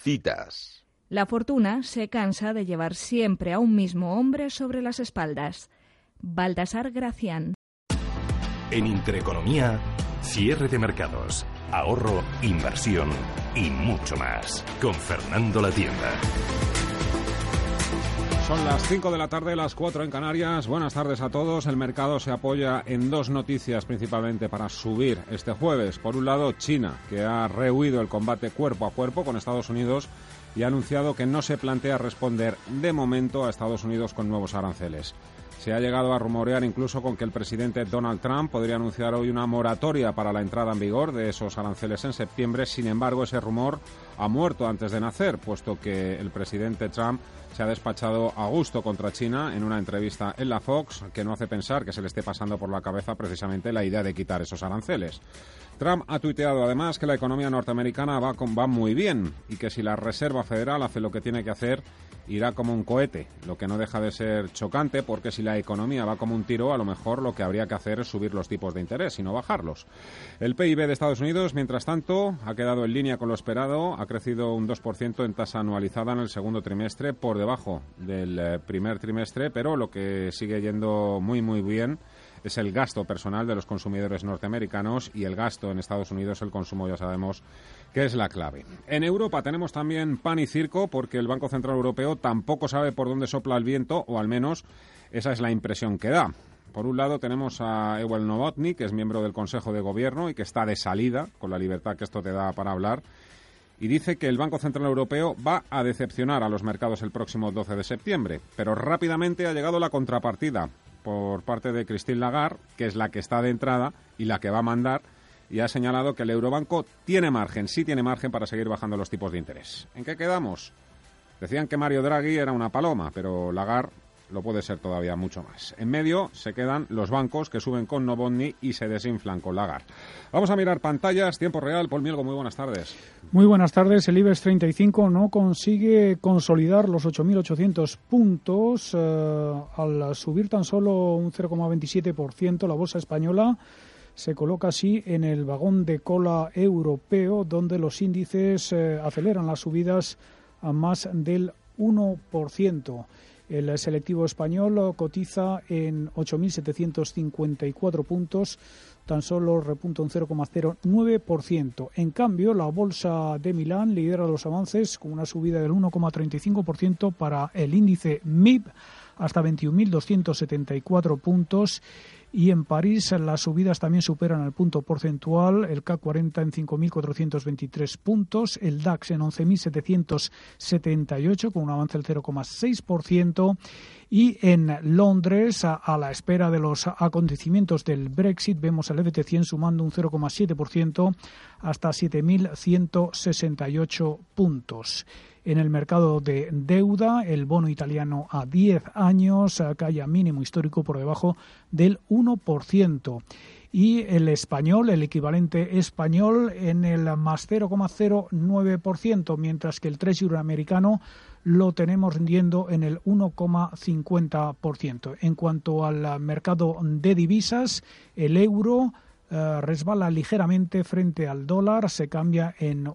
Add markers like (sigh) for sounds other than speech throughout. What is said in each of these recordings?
Citas. La fortuna se cansa de llevar siempre a un mismo hombre sobre las espaldas. Baltasar Gracián. En Intereconomía, cierre de mercados, ahorro, inversión y mucho más. Con Fernando La Tienda. Son las 5 de la tarde, las 4 en Canarias. Buenas tardes a todos. El mercado se apoya en dos noticias principalmente para subir este jueves. Por un lado, China, que ha rehuido el combate cuerpo a cuerpo con Estados Unidos y ha anunciado que no se plantea responder de momento a Estados Unidos con nuevos aranceles. Se ha llegado a rumorear incluso con que el presidente Donald Trump podría anunciar hoy una moratoria para la entrada en vigor de esos aranceles en septiembre. Sin embargo, ese rumor ha muerto antes de nacer, puesto que el presidente Trump se ha despachado a gusto contra China en una entrevista en la Fox que no hace pensar que se le esté pasando por la cabeza precisamente la idea de quitar esos aranceles. Trump ha tuiteado además que la economía norteamericana va, con, va muy bien y que si la Reserva Federal hace lo que tiene que hacer, irá como un cohete, lo que no deja de ser chocante porque si la economía va como un tiro, a lo mejor lo que habría que hacer es subir los tipos de interés y no bajarlos. El PIB de Estados Unidos, mientras tanto, ha quedado en línea con lo esperado, ha crecido un 2% en tasa anualizada en el segundo trimestre, por debajo del eh, primer trimestre, pero lo que sigue yendo muy, muy bien es el gasto personal de los consumidores norteamericanos y el gasto en Estados Unidos, el consumo ya sabemos que es la clave. En Europa tenemos también pan y circo porque el Banco Central Europeo tampoco sabe por dónde sopla el viento, o al menos esa es la impresión que da. Por un lado tenemos a Ewell Novotny, que es miembro del Consejo de Gobierno y que está de salida, con la libertad que esto te da para hablar, y dice que el Banco Central Europeo va a decepcionar a los mercados el próximo 12 de septiembre. Pero rápidamente ha llegado la contrapartida por parte de Christine Lagarde, que es la que está de entrada y la que va a mandar, y ha señalado que el Eurobanco tiene margen, sí tiene margen para seguir bajando los tipos de interés. ¿En qué quedamos? Decían que Mario Draghi era una paloma, pero Lagarde lo puede ser todavía mucho más. En medio se quedan los bancos que suben con Novotny y se desinflan con Lagarde. Vamos a mirar pantallas, tiempo real. Paul Mielgo, muy buenas tardes. Muy buenas tardes. El IBEX 35 no consigue consolidar los 8.800 puntos eh, al subir tan solo un 0,27%. La bolsa española se coloca así en el vagón de cola europeo, donde los índices eh, aceleran las subidas a más del 1%. El selectivo español cotiza en 8.754 puntos, tan solo repunta un 0,09%. En cambio, la bolsa de Milán lidera los avances con una subida del 1,35% para el índice MIB hasta 21.274 puntos y en París las subidas también superan el punto porcentual, el CAC 40 en 5.423 puntos, el DAX en 11.778 con un avance del 0,6% y en Londres, a, a, la espera de los acontecimientos del Brexit, vemos al FT 100 sumando un 0,7% hasta 7.168 puntos. En el mercado de deuda, el bono italiano a 10 años cae a mínimo histórico por debajo del 1% y el español, el equivalente español, en el más 0,09%, mientras que el 3 americano lo tenemos rindiendo en el 1,50%. En cuanto al mercado de divisas, el euro uh, resbala ligeramente frente al dólar, se cambia en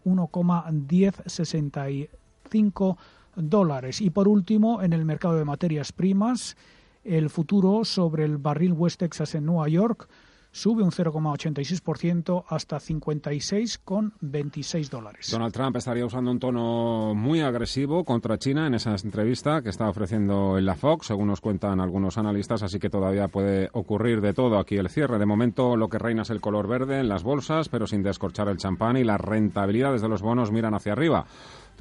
1,1063 dólares. Y por último, en el mercado de materias primas, el futuro sobre el barril West Texas en Nueva York sube un 0,86% hasta 56,26 dólares. Donald Trump estaría usando un tono muy agresivo contra China en esa entrevista que está ofreciendo en la Fox, según nos cuentan algunos analistas, así que todavía puede ocurrir de todo aquí el cierre. De momento lo que reina es el color verde en las bolsas, pero sin descorchar el champán y las rentabilidades de los bonos miran hacia arriba.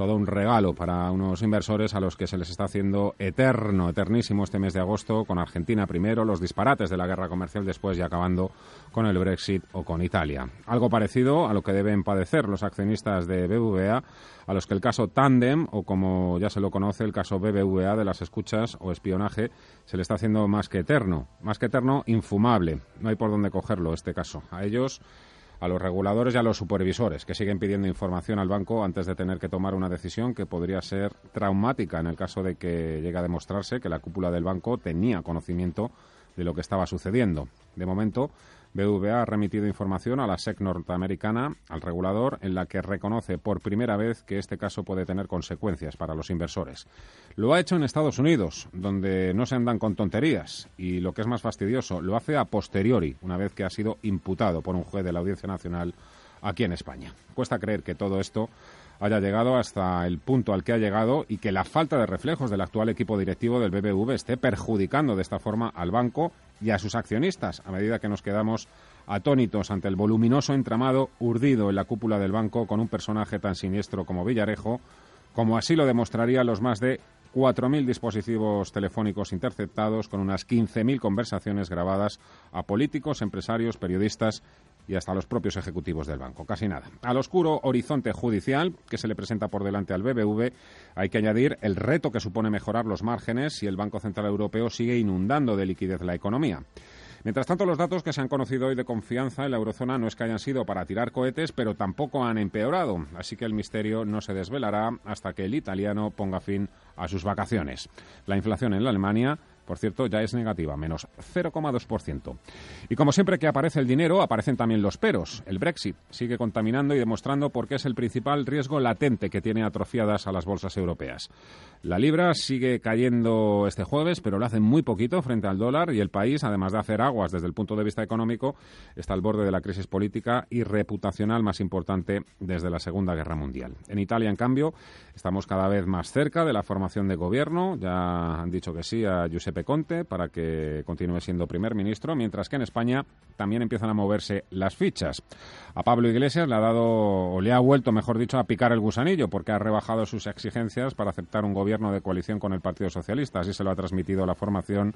Todo un regalo para unos inversores a los que se les está haciendo eterno, eternísimo este mes de agosto, con Argentina primero, los disparates de la guerra comercial después y acabando con el Brexit o con Italia. Algo parecido a lo que deben padecer los accionistas de BBVA, a los que el caso Tandem, o como ya se lo conoce, el caso BBVA de las escuchas o espionaje, se le está haciendo más que eterno, más que eterno, infumable. No hay por dónde cogerlo este caso. A ellos a los reguladores y a los supervisores que siguen pidiendo información al banco antes de tener que tomar una decisión que podría ser traumática en el caso de que llegue a demostrarse que la cúpula del banco tenía conocimiento de lo que estaba sucediendo. De momento, BVA ha remitido información a la SEC norteamericana, al regulador, en la que reconoce por primera vez que este caso puede tener consecuencias para los inversores. Lo ha hecho en Estados Unidos, donde no se andan con tonterías y, lo que es más fastidioso, lo hace a posteriori, una vez que ha sido imputado por un juez de la Audiencia Nacional aquí en España. Cuesta creer que todo esto haya llegado hasta el punto al que ha llegado y que la falta de reflejos del actual equipo directivo del BBV esté perjudicando de esta forma al banco y a sus accionistas, a medida que nos quedamos atónitos ante el voluminoso entramado urdido en la cúpula del banco con un personaje tan siniestro como Villarejo, como así lo demostraría los más de 4.000 dispositivos telefónicos interceptados con unas 15.000 conversaciones grabadas a políticos, empresarios, periodistas y hasta los propios ejecutivos del banco. Casi nada. Al oscuro horizonte judicial que se le presenta por delante al BBV hay que añadir el reto que supone mejorar los márgenes si el Banco Central Europeo sigue inundando de liquidez la economía. Mientras tanto, los datos que se han conocido hoy de confianza en la eurozona no es que hayan sido para tirar cohetes, pero tampoco han empeorado. Así que el misterio no se desvelará hasta que el italiano ponga fin a sus vacaciones. La inflación en la Alemania por cierto, ya es negativa, menos 0,2%. Y como siempre que aparece el dinero, aparecen también los peros. El Brexit sigue contaminando y demostrando por qué es el principal riesgo latente que tiene atrofiadas a las bolsas europeas. La libra sigue cayendo este jueves, pero lo hace muy poquito frente al dólar y el país, además de hacer aguas desde el punto de vista económico, está al borde de la crisis política y reputacional más importante desde la Segunda Guerra Mundial. En Italia, en cambio, estamos cada vez más cerca de la formación de gobierno. Ya han dicho que sí a Giuseppe Conte para que continúe siendo primer ministro, mientras que en España también empiezan a moverse las fichas. A Pablo Iglesias le ha dado, o le ha vuelto, mejor dicho, a picar el gusanillo, porque ha rebajado sus exigencias para aceptar un gobierno de coalición con el Partido Socialista. Así se lo ha transmitido la formación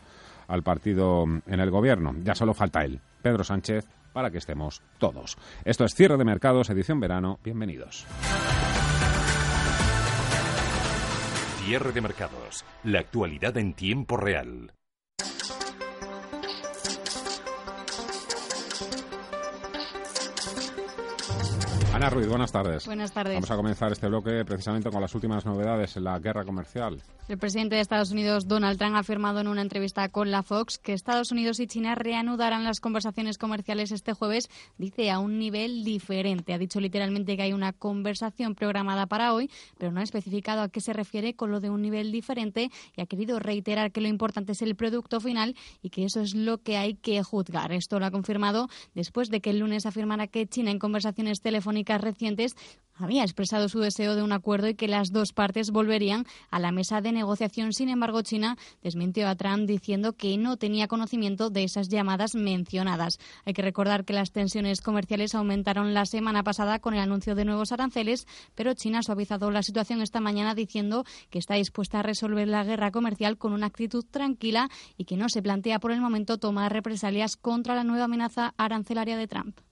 al partido en el gobierno. Ya solo falta él, Pedro Sánchez, para que estemos todos. Esto es Cierre de Mercados, edición verano. Bienvenidos. Cierre de mercados. La actualidad en tiempo real. Ana Ruiz, buenas tardes. Buenas tardes. Vamos a comenzar este bloque precisamente con las últimas novedades en la guerra comercial. El presidente de Estados Unidos, Donald Trump, ha afirmado en una entrevista con la Fox que Estados Unidos y China reanudarán las conversaciones comerciales este jueves, dice, a un nivel diferente. Ha dicho literalmente que hay una conversación programada para hoy, pero no ha especificado a qué se refiere con lo de un nivel diferente y ha querido reiterar que lo importante es el producto final y que eso es lo que hay que juzgar. Esto lo ha confirmado después de que el lunes afirmara que China en conversaciones telefónicas recientes había expresado su deseo de un acuerdo y que las dos partes volverían a la mesa de negociación. Sin embargo, China desmintió a Trump diciendo que no tenía conocimiento de esas llamadas mencionadas. Hay que recordar que las tensiones comerciales aumentaron la semana pasada con el anuncio de nuevos aranceles, pero China ha suavizado la situación esta mañana diciendo que está dispuesta a resolver la guerra comercial con una actitud tranquila y que no se plantea por el momento tomar represalias contra la nueva amenaza arancelaria de Trump.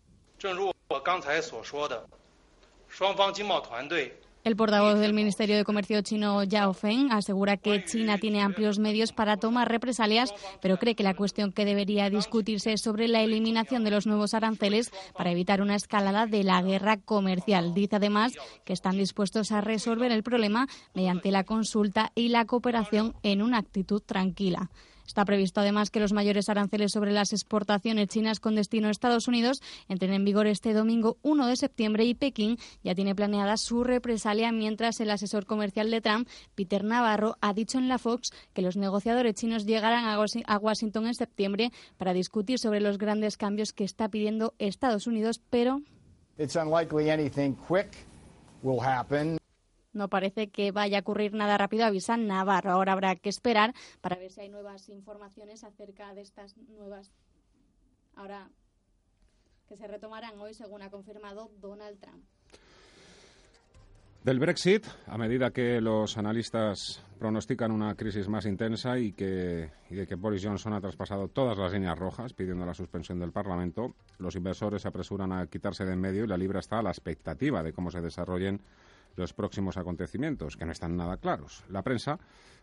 El portavoz del Ministerio de Comercio chino Yao Feng asegura que China tiene amplios medios para tomar represalias, pero cree que la cuestión que debería discutirse es sobre la eliminación de los nuevos aranceles para evitar una escalada de la guerra comercial. Dice además que están dispuestos a resolver el problema mediante la consulta y la cooperación en una actitud tranquila. Está previsto además que los mayores aranceles sobre las exportaciones chinas con destino a Estados Unidos entren en vigor este domingo 1 de septiembre y Pekín ya tiene planeada su represalia mientras el asesor comercial de Trump, Peter Navarro, ha dicho en la Fox que los negociadores chinos llegarán a Washington en septiembre para discutir sobre los grandes cambios que está pidiendo Estados Unidos, pero no parece que vaya a ocurrir nada rápido, avisa Navarro. Ahora habrá que esperar para ver si hay nuevas informaciones acerca de estas nuevas. Ahora que se retomarán hoy, según ha confirmado Donald Trump. Del Brexit, a medida que los analistas pronostican una crisis más intensa y, que, y de que Boris Johnson ha traspasado todas las líneas rojas pidiendo la suspensión del Parlamento, los inversores se apresuran a quitarse de en medio y la libra está a la expectativa de cómo se desarrollen los próximos acontecimientos, que no están nada claros. La prensa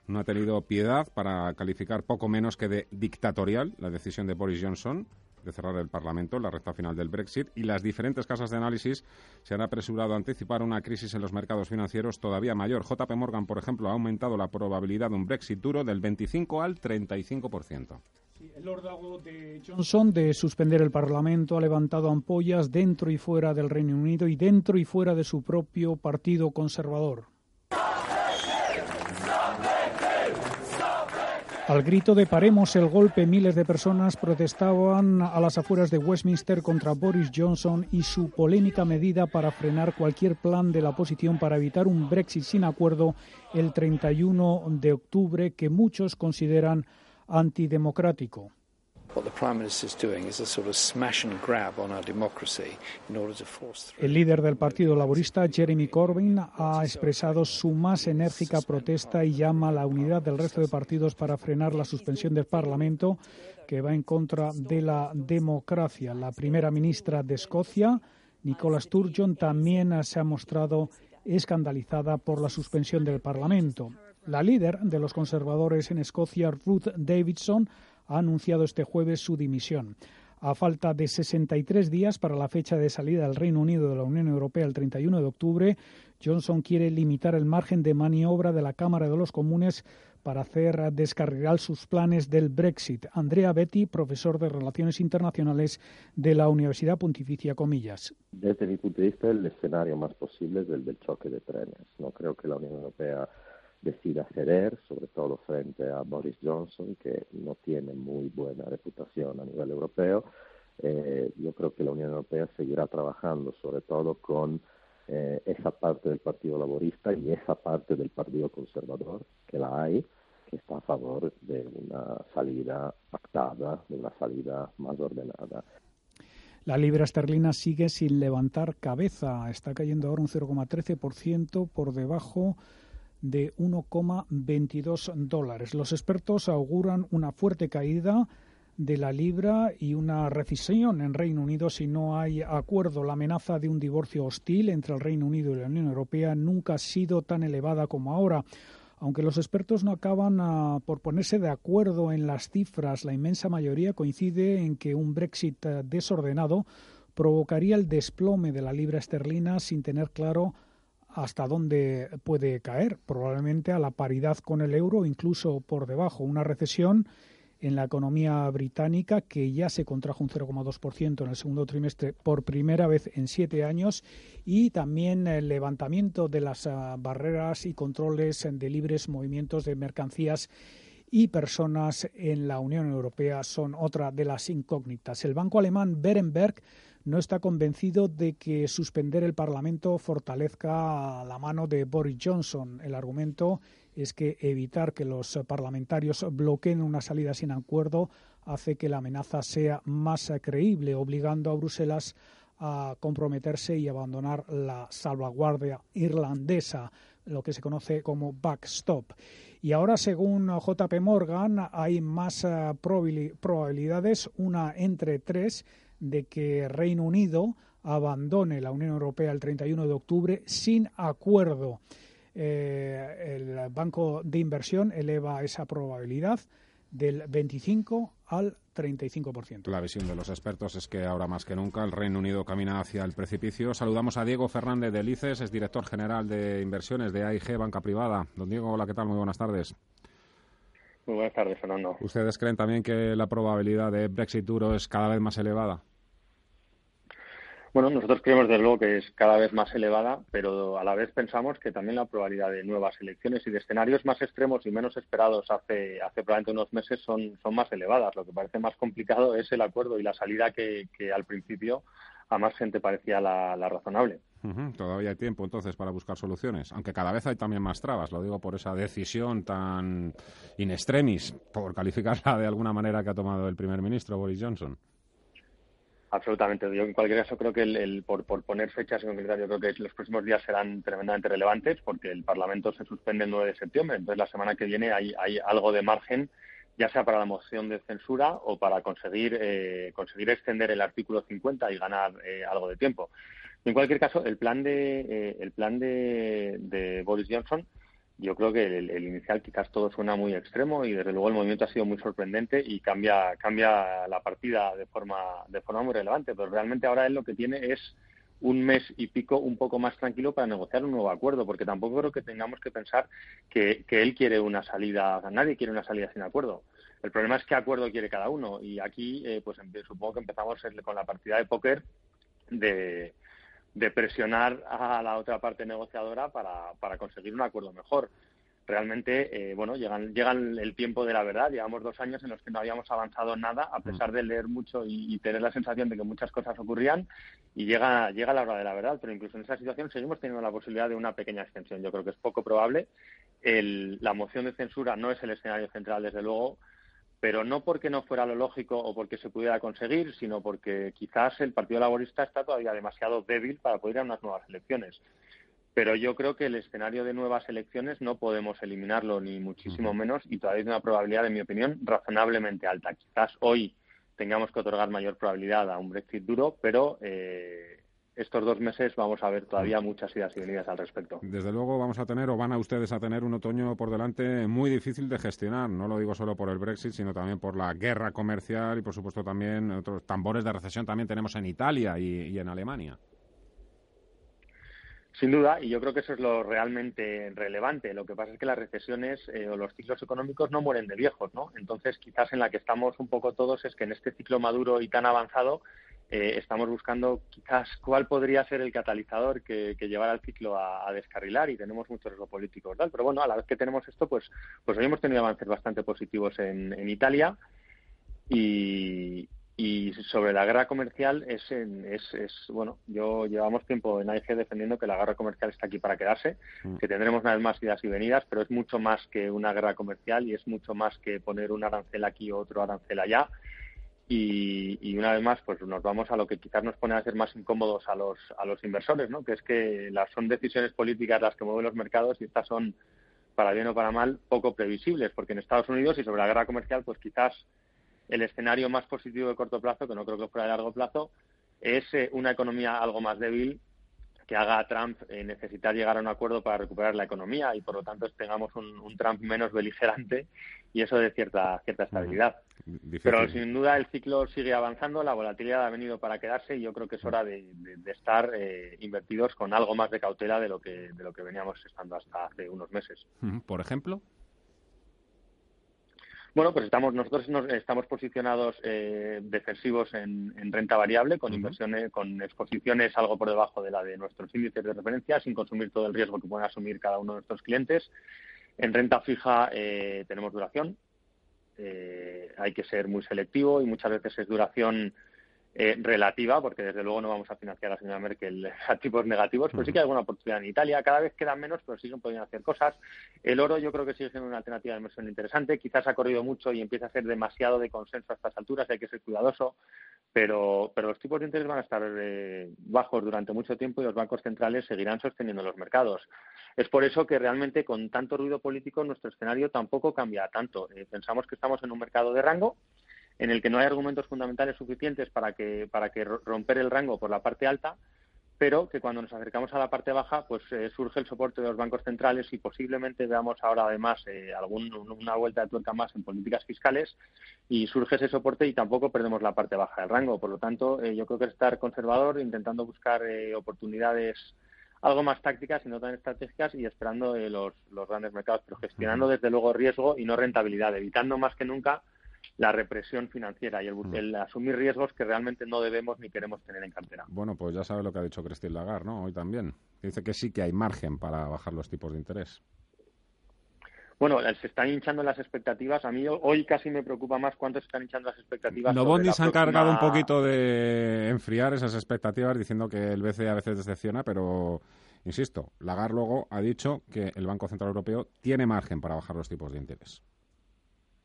no ha tenido piedad para calificar poco menos que de dictatorial la decisión de Boris Johnson de cerrar el Parlamento en la recta final del Brexit y las diferentes casas de análisis se han apresurado a anticipar una crisis en los mercados financieros todavía mayor. JP Morgan, por ejemplo, ha aumentado la probabilidad de un Brexit duro del 25 al 35%. El órdago de Johnson de suspender el Parlamento ha levantado ampollas dentro y fuera del Reino Unido y dentro y fuera de su propio partido conservador. Al grito de paremos el golpe, miles de personas protestaban a las afueras de Westminster contra Boris Johnson y su polémica medida para frenar cualquier plan de la oposición para evitar un Brexit sin acuerdo el 31 de octubre que muchos consideran antidemocrático. El líder del Partido Laborista, Jeremy Corbyn, ha expresado su más enérgica protesta y llama a la unidad del resto de partidos para frenar la suspensión del Parlamento que va en contra de la democracia. La primera ministra de Escocia, Nicola Sturgeon, también se ha mostrado escandalizada por la suspensión del Parlamento. La líder de los conservadores en Escocia, Ruth Davidson, ha anunciado este jueves su dimisión. A falta de 63 días para la fecha de salida del Reino Unido de la Unión Europea el 31 de octubre, Johnson quiere limitar el margen de maniobra de la Cámara de los Comunes para hacer descarrilar sus planes del Brexit. Andrea Betty, profesor de Relaciones Internacionales de la Universidad Pontificia Comillas. Desde mi punto de vista, el escenario más posible es el del choque de trenes. No creo que la Unión Europea decida ceder, sobre todo frente a Boris Johnson, que no tiene muy buena reputación a nivel europeo. Eh, yo creo que la Unión Europea seguirá trabajando sobre todo con eh, esa parte del Partido Laborista y esa parte del Partido Conservador, que la hay, que está a favor de una salida pactada, de una salida más ordenada. La libra esterlina sigue sin levantar cabeza, está cayendo ahora un 0,13% por debajo de 1,22 dólares. Los expertos auguran una fuerte caída de la libra y una recesión en Reino Unido si no hay acuerdo. La amenaza de un divorcio hostil entre el Reino Unido y la Unión Europea nunca ha sido tan elevada como ahora. Aunque los expertos no acaban ah, por ponerse de acuerdo en las cifras, la inmensa mayoría coincide en que un Brexit ah, desordenado provocaría el desplome de la libra esterlina sin tener claro hasta dónde puede caer, probablemente a la paridad con el euro, incluso por debajo. Una recesión en la economía británica que ya se contrajo un 0,2% en el segundo trimestre por primera vez en siete años y también el levantamiento de las ah, barreras y controles de libres movimientos de mercancías y personas en la Unión Europea son otra de las incógnitas. El banco alemán Berenberg no está convencido de que suspender el Parlamento fortalezca la mano de Boris Johnson. El argumento es que evitar que los parlamentarios bloqueen una salida sin acuerdo hace que la amenaza sea más creíble, obligando a Bruselas a comprometerse y abandonar la salvaguardia irlandesa, lo que se conoce como backstop. Y ahora, según JP Morgan, hay más eh, probabilidades, una entre tres, de que Reino Unido abandone la Unión Europea el 31 de octubre sin acuerdo. Eh, el Banco de Inversión eleva esa probabilidad del 25 al 35%. La visión de los expertos es que ahora más que nunca el Reino Unido camina hacia el precipicio. Saludamos a Diego Fernández de Lices, es director general de inversiones de AIG Banca Privada. Don Diego, hola, ¿qué tal? Muy buenas tardes. Muy buenas tardes, Fernando. ¿Ustedes creen también que la probabilidad de Brexit duro es cada vez más elevada? Bueno, nosotros creemos desde luego que es cada vez más elevada, pero a la vez pensamos que también la probabilidad de nuevas elecciones y de escenarios más extremos y menos esperados hace, hace probablemente unos meses son, son más elevadas. Lo que parece más complicado es el acuerdo y la salida que, al principio a más gente parecía la, razonable. Todavía hay tiempo entonces para buscar soluciones, aunque cada vez hay también más trabas, lo digo por esa decisión tan in extremis, por calificarla de alguna manera que ha tomado el primer ministro Boris Johnson. Absolutamente. Yo en cualquier caso creo que el, por, poner fechas en concreto, yo creo que los próximos días serán tremendamente relevantes porque el Parlamento se suspende el 9 de septiembre. Entonces la semana que viene hay, hay algo de margen, ya sea para la moción de censura o para conseguir eh, conseguir extender el artículo 50 y ganar eh, algo de tiempo. En cualquier caso, el plan de eh, el plan de, de Boris Johnson yo creo que el, inicial quizás todo suena muy extremo y desde luego el movimiento ha sido muy sorprendente y cambia cambia la partida de forma de forma muy relevante pero realmente ahora él lo que tiene es un mes y pico un poco más tranquilo para negociar un nuevo acuerdo porque tampoco creo que tengamos que pensar que, que él quiere una salida nadie quiere una salida sin acuerdo. El problema es qué acuerdo quiere cada uno y aquí eh, pues supongo que empezamos con la partida de póker de de presionar a la otra parte negociadora para, para conseguir un acuerdo mejor. Realmente, eh, bueno, llegan, llegan el tiempo de la verdad. Llevamos dos años en los que no habíamos avanzado nada, a pesar de leer mucho y, tener la sensación de que muchas cosas ocurrían, y llega, llega la hora de la verdad. Pero incluso en esa situación seguimos teniendo la posibilidad de una pequeña extensión. Yo creo que es poco probable. El, la moción de censura no es el escenario central, desde luego, pero no porque no fuera lo lógico o porque se pudiera conseguir, sino porque quizás el Partido Laborista está todavía demasiado débil para poder ir a unas nuevas elecciones. Pero yo creo que el escenario de nuevas elecciones no podemos eliminarlo, ni muchísimo menos, y todavía hay una probabilidad, en mi opinión, razonablemente alta. Quizás hoy tengamos que otorgar mayor probabilidad a un Brexit duro, pero eh, estos dos meses vamos a ver todavía muchas ideas y venidas al respecto. Desde luego vamos a tener o van a ustedes a tener un otoño por delante muy difícil de gestionar. No lo digo solo por el Brexit, sino también por la guerra comercial y por supuesto también otros tambores de recesión también tenemos en Italia y, en Alemania. Sin duda, y yo creo que eso es lo realmente relevante. Lo que pasa es que las recesiones eh, o los ciclos económicos no mueren de viejos, ¿no? Entonces, quizás en la que estamos un poco todos es que en este ciclo maduro y tan avanzado eh, estamos buscando quizás cuál podría ser el catalizador que, llevara el ciclo a, descarrilar y tenemos muchos riesgo políticos tal pero bueno a la vez que tenemos esto pues pues hoy hemos tenido avances bastante positivos en, Italia y, sobre la guerra comercial es, es, es, bueno yo llevamos tiempo en AIG defendiendo que la guerra comercial está aquí para quedarse mm. que tendremos una vez más idas y venidas pero es mucho más que una guerra comercial y es mucho más que poner un arancel aquí o otro arancel allá y, una vez más, pues nos vamos a lo que quizás nos pone a ser más incómodos a los, a los inversores, ¿no? que es que las, son decisiones políticas las que mueven los mercados y estas son, para bien o para mal, poco previsibles, porque en Estados Unidos y sobre la guerra comercial, pues quizás el escenario más positivo de corto plazo, que no creo que fuera de largo plazo, es eh, una economía algo más débil que haga a Trump eh, necesitar llegar a un acuerdo para recuperar la economía y por lo tanto tengamos un, Trump menos beligerante y eso de cierta cierta estabilidad. Pero sin duda el ciclo sigue avanzando, la volatilidad ha venido para quedarse y yo creo que es hora de, estar eh, invertidos con algo más de cautela de lo que de lo que veníamos estando hasta hace unos meses. Por ejemplo. Bueno, pues estamos nosotros estamos posicionados eh, defensivos en, renta variable con inversiones, con exposiciones algo por debajo de la de nuestros índices de referencia, sin consumir todo el riesgo que pueden asumir cada uno de nuestros clientes. En renta fija eh, tenemos duración. Eh, hay que ser muy selectivo y muchas veces es duración eh, relativa, porque desde luego no vamos a financiar a la señora Merkel (laughs) a tipos negativos, pero sí que hay alguna oportunidad en Italia. Cada vez quedan menos, pero siguen pudiendo hacer cosas. El oro yo creo que sigue siendo una alternativa de inversión interesante. Quizás ha corrido mucho y empieza a ser demasiado de consenso a estas alturas, hay que ser cuidadoso, pero, pero los tipos de interés van a estar eh, bajos durante mucho tiempo y los bancos centrales seguirán sosteniendo los mercados. Es por eso que realmente con tanto ruido político nuestro escenario tampoco cambia tanto. Eh, pensamos que estamos en un mercado de rango en el que no hay argumentos fundamentales suficientes para que, para que romper el rango por la parte alta, pero que cuando nos acercamos a la parte baja, pues eh, surge el soporte de los bancos centrales y posiblemente veamos ahora además eh, algún, una vuelta de tuerca más en políticas fiscales y surge ese soporte y tampoco perdemos la parte baja del rango. Por lo tanto, eh, yo creo que estar conservador, intentando buscar oportunidades algo más tácticas y no tan estratégicas y esperando los, los grandes mercados, pero gestionando desde luego riesgo y no rentabilidad, evitando más que nunca la represión financiera y mm. el, asumir riesgos que realmente no debemos ni queremos tener en cartera. Bueno, pues ya sabe lo que ha dicho Christine Lagarde, ¿no? Hoy también. Dice que sí que hay margen para bajar los tipos de interés. Bueno, se están hinchando las expectativas. A mí hoy casi me preocupa más cuánto se están hinchando las expectativas. No, Bondi se han encargado un poquito de enfriar esas expectativas diciendo que el BCE a veces decepciona, pero insisto, Lagarde luego ha dicho que el Banco Central Europeo tiene margen para bajar los tipos de interés.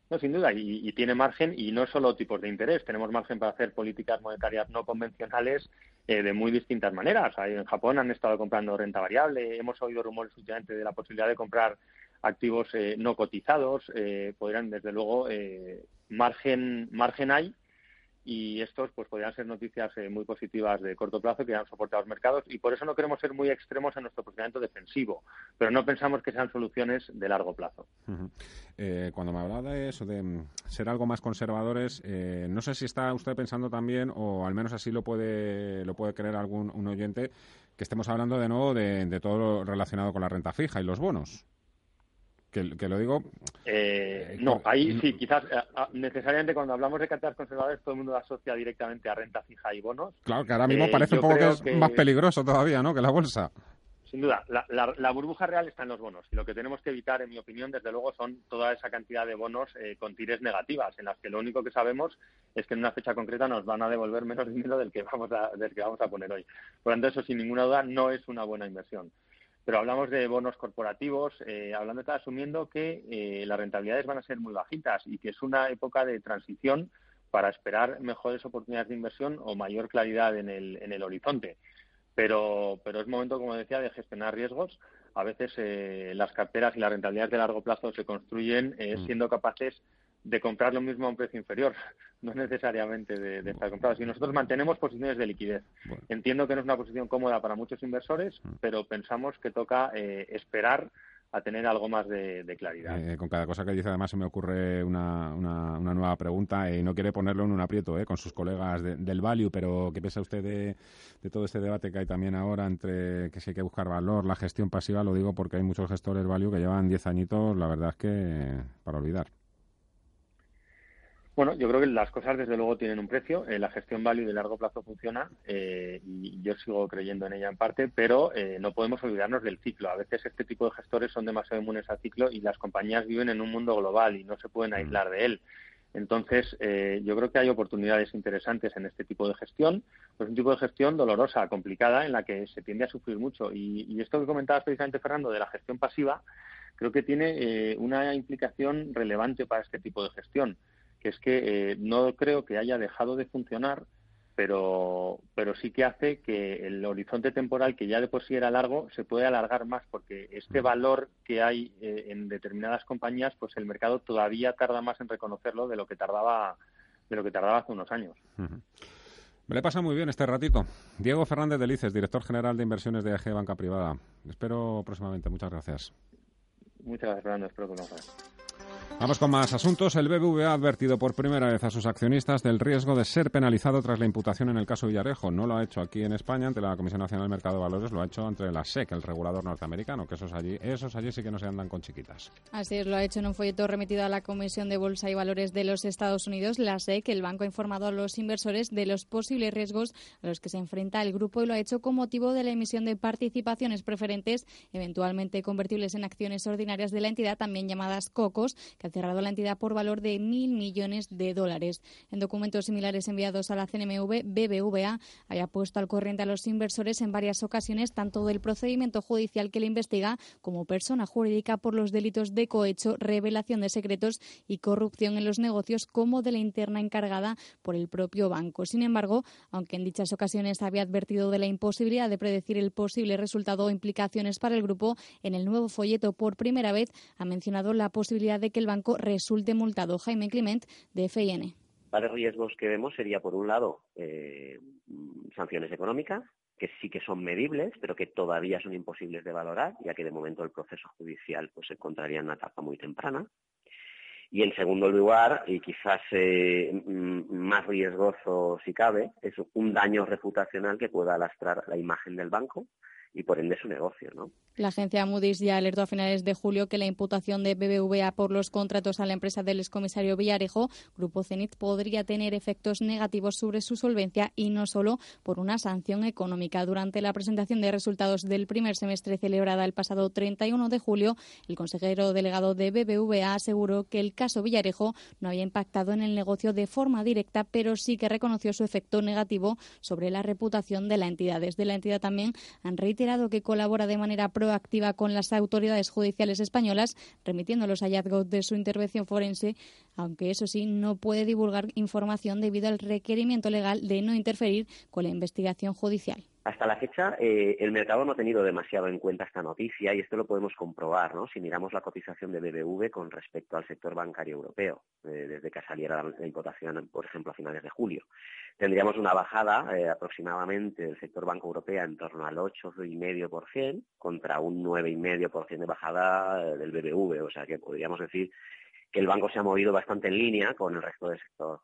No, sin duda, y, tiene margen, y no solo tipos de interés, tenemos margen para hacer políticas monetarias no convencionales eh, de muy distintas maneras. En Japón han estado comprando renta variable, hemos oído rumores últimamente de la posibilidad de comprar activos eh, no cotizados, eh, podrían, desde luego, eh, margen, margen hay y estos pues podrían ser noticias eh, muy positivas de corto plazo que dan soporte a los mercados y por eso no queremos ser muy extremos en nuestro posicionamiento defensivo, pero no pensamos que sean soluciones de largo plazo. Eh, cuando me hablaba de eso, de ser algo más conservadores, eh, no sé si está usted pensando también, o al menos así lo puede, lo puede creer algún un oyente, que estemos hablando de nuevo de, de todo lo relacionado con la renta fija y los bonos que, lo digo. Eh, eh, no, ahí sí, quizás eh, ah, necesariamente cuando hablamos de carteras conservadoras todo el mundo asocia directamente a renta fija y bonos. Claro, que ahora mismo parece un poco que es más peligroso todavía, ¿no? Que la bolsa. Sin duda, la, burbuja real está en los bonos y lo que tenemos que evitar, en mi opinión, desde luego, son toda esa cantidad de bonos con tires negativas, en las que lo único que sabemos es que en una fecha concreta nos van a devolver menos (laughs) dinero del que vamos a, del que vamos a poner hoy. Por lo tanto, eso sin ninguna duda no es una buena inversión pero hablamos de bonos corporativos, eh, hablando de asumiendo que eh, las rentabilidades van a ser muy bajitas y que es una época de transición para esperar mejores oportunidades de inversión o mayor claridad en el, en el horizonte. Pero, pero es momento, como decía, de gestionar riesgos. A veces eh, las carteras y las rentabilidades de largo plazo se construyen mm. siendo capaces de comprar lo mismo a un precio inferior, (laughs) no necesariamente de, estar comprado. Si nosotros mantenemos posiciones de liquidez, entiendo que no es una posición cómoda para muchos inversores, mm. pero pensamos que toca eh, esperar a tener algo más de, claridad. Eh, con cada cosa que dice, además, se me ocurre una, una, nueva pregunta y no quiere ponerlo en un aprieto eh, con sus colegas del value, pero ¿qué piensa usted de, de, todo este debate que hay también ahora entre que si hay que buscar valor, la gestión pasiva? Lo digo porque hay muchos gestores value que llevan 10 añitos, la verdad es que para olvidar. Bueno, yo creo que las cosas desde luego tienen un precio. Eh, la gestión value de largo plazo funciona eh, y yo sigo creyendo en ella en parte, pero eh, no podemos olvidarnos del ciclo. A veces este tipo de gestores son demasiado inmunes al ciclo y las compañías viven en un mundo global y no se pueden mm. aislar de él. Entonces, yo creo que hay oportunidades interesantes en este tipo de gestión. Pues un tipo de gestión dolorosa, complicada, en la que se tiende a sufrir mucho. Y, y esto que comentabas precisamente, Fernando, de la gestión pasiva, creo que tiene una implicación relevante para este tipo de gestión que es que eh, no creo que haya dejado de funcionar, pero, pero sí que hace que el horizonte temporal, que ya de por sí era largo, se puede alargar más, porque este valor que hay eh, en determinadas compañías, pues el mercado todavía tarda más en reconocerlo de lo que tardaba, de lo que tardaba hace unos años. Me le pasa muy bien este ratito. Diego Fernández de Lices, director general de inversiones de AG Banca Privada. Espero próximamente. Muchas gracias. Muchas gracias, Fernando. Espero que nos Vamos con más asuntos. El BBVA ha advertido por primera vez a sus accionistas del riesgo de ser penalizado tras la imputación en el caso Villarejo. No lo ha hecho aquí en España ante la Comisión Nacional del Mercado de Valores, lo ha hecho ante la SEC, el regulador norteamericano, que esos allí, esos allí sí que no se andan con chiquitas. Así es, lo ha hecho en un folleto remitido a la Comisión de Bolsa y Valores de los Estados Unidos. La SEC, el banco ha informado a los inversores de los posibles riesgos a los que se enfrenta el grupo y lo ha hecho con motivo de la emisión de participaciones preferentes, eventualmente convertibles en acciones ordinarias de la entidad, también llamadas COCOS, que ha cerrado la entidad por valor de mil millones de dólares. En documentos similares enviados a la CNMV, BBVA haya puesto al corriente a los inversores en varias ocasiones tanto del procedimiento judicial que le investiga como persona jurídica por los delitos de cohecho, revelación de secretos y corrupción en los negocios como de la interna encargada por el propio banco. Sin embargo, aunque en dichas ocasiones había advertido de la imposibilidad de predecir el posible resultado o implicaciones para el grupo, en el nuevo folleto por primera vez ha mencionado la posibilidad de que el banco resulte multado. Jaime Clement, de FIN. Varios riesgos que vemos sería, por un lado, eh, sanciones económicas, que sí que son medibles, pero que todavía son imposibles de valorar, ya que de momento el proceso judicial pues, se encontraría en una etapa muy temprana. Y en segundo lugar, y quizás eh, más riesgoso si cabe, es un daño reputacional que pueda lastrar la imagen del banco y por ende su negocio, ¿no? La agencia Moody's ya alertó a finales de julio que la imputación de BBVA por los contratos a la empresa del excomisario Villarejo, Grupo Cenit, podría tener efectos negativos sobre su solvencia y no solo por una sanción económica. Durante la presentación de resultados del primer semestre celebrada el pasado 31 de julio, el consejero delegado de BBVA aseguró que el caso Villarejo no había impactado en el negocio de forma directa, pero sí que reconoció su efecto negativo sobre la reputación de la entidad. Desde la entidad también han reiterado que colabora de manera proactiva con las autoridades judiciales españolas, remitiendo los hallazgos de su intervención forense, aunque eso sí no puede divulgar información debido al requerimiento legal de no interferir con la investigación judicial. Hasta la fecha, eh, el mercado no ha tenido demasiado en cuenta esta noticia y esto lo podemos comprobar ¿no? si miramos la cotización de BBV con respecto al sector bancario europeo, eh, desde que saliera la, importación, por ejemplo, a finales de julio. Tendríamos una bajada eh, aproximadamente del sector banco europeo en torno al 8,5% contra un 9,5% de bajada del BBV, o sea que podríamos decir que el banco se ha movido bastante en línea con el resto del sector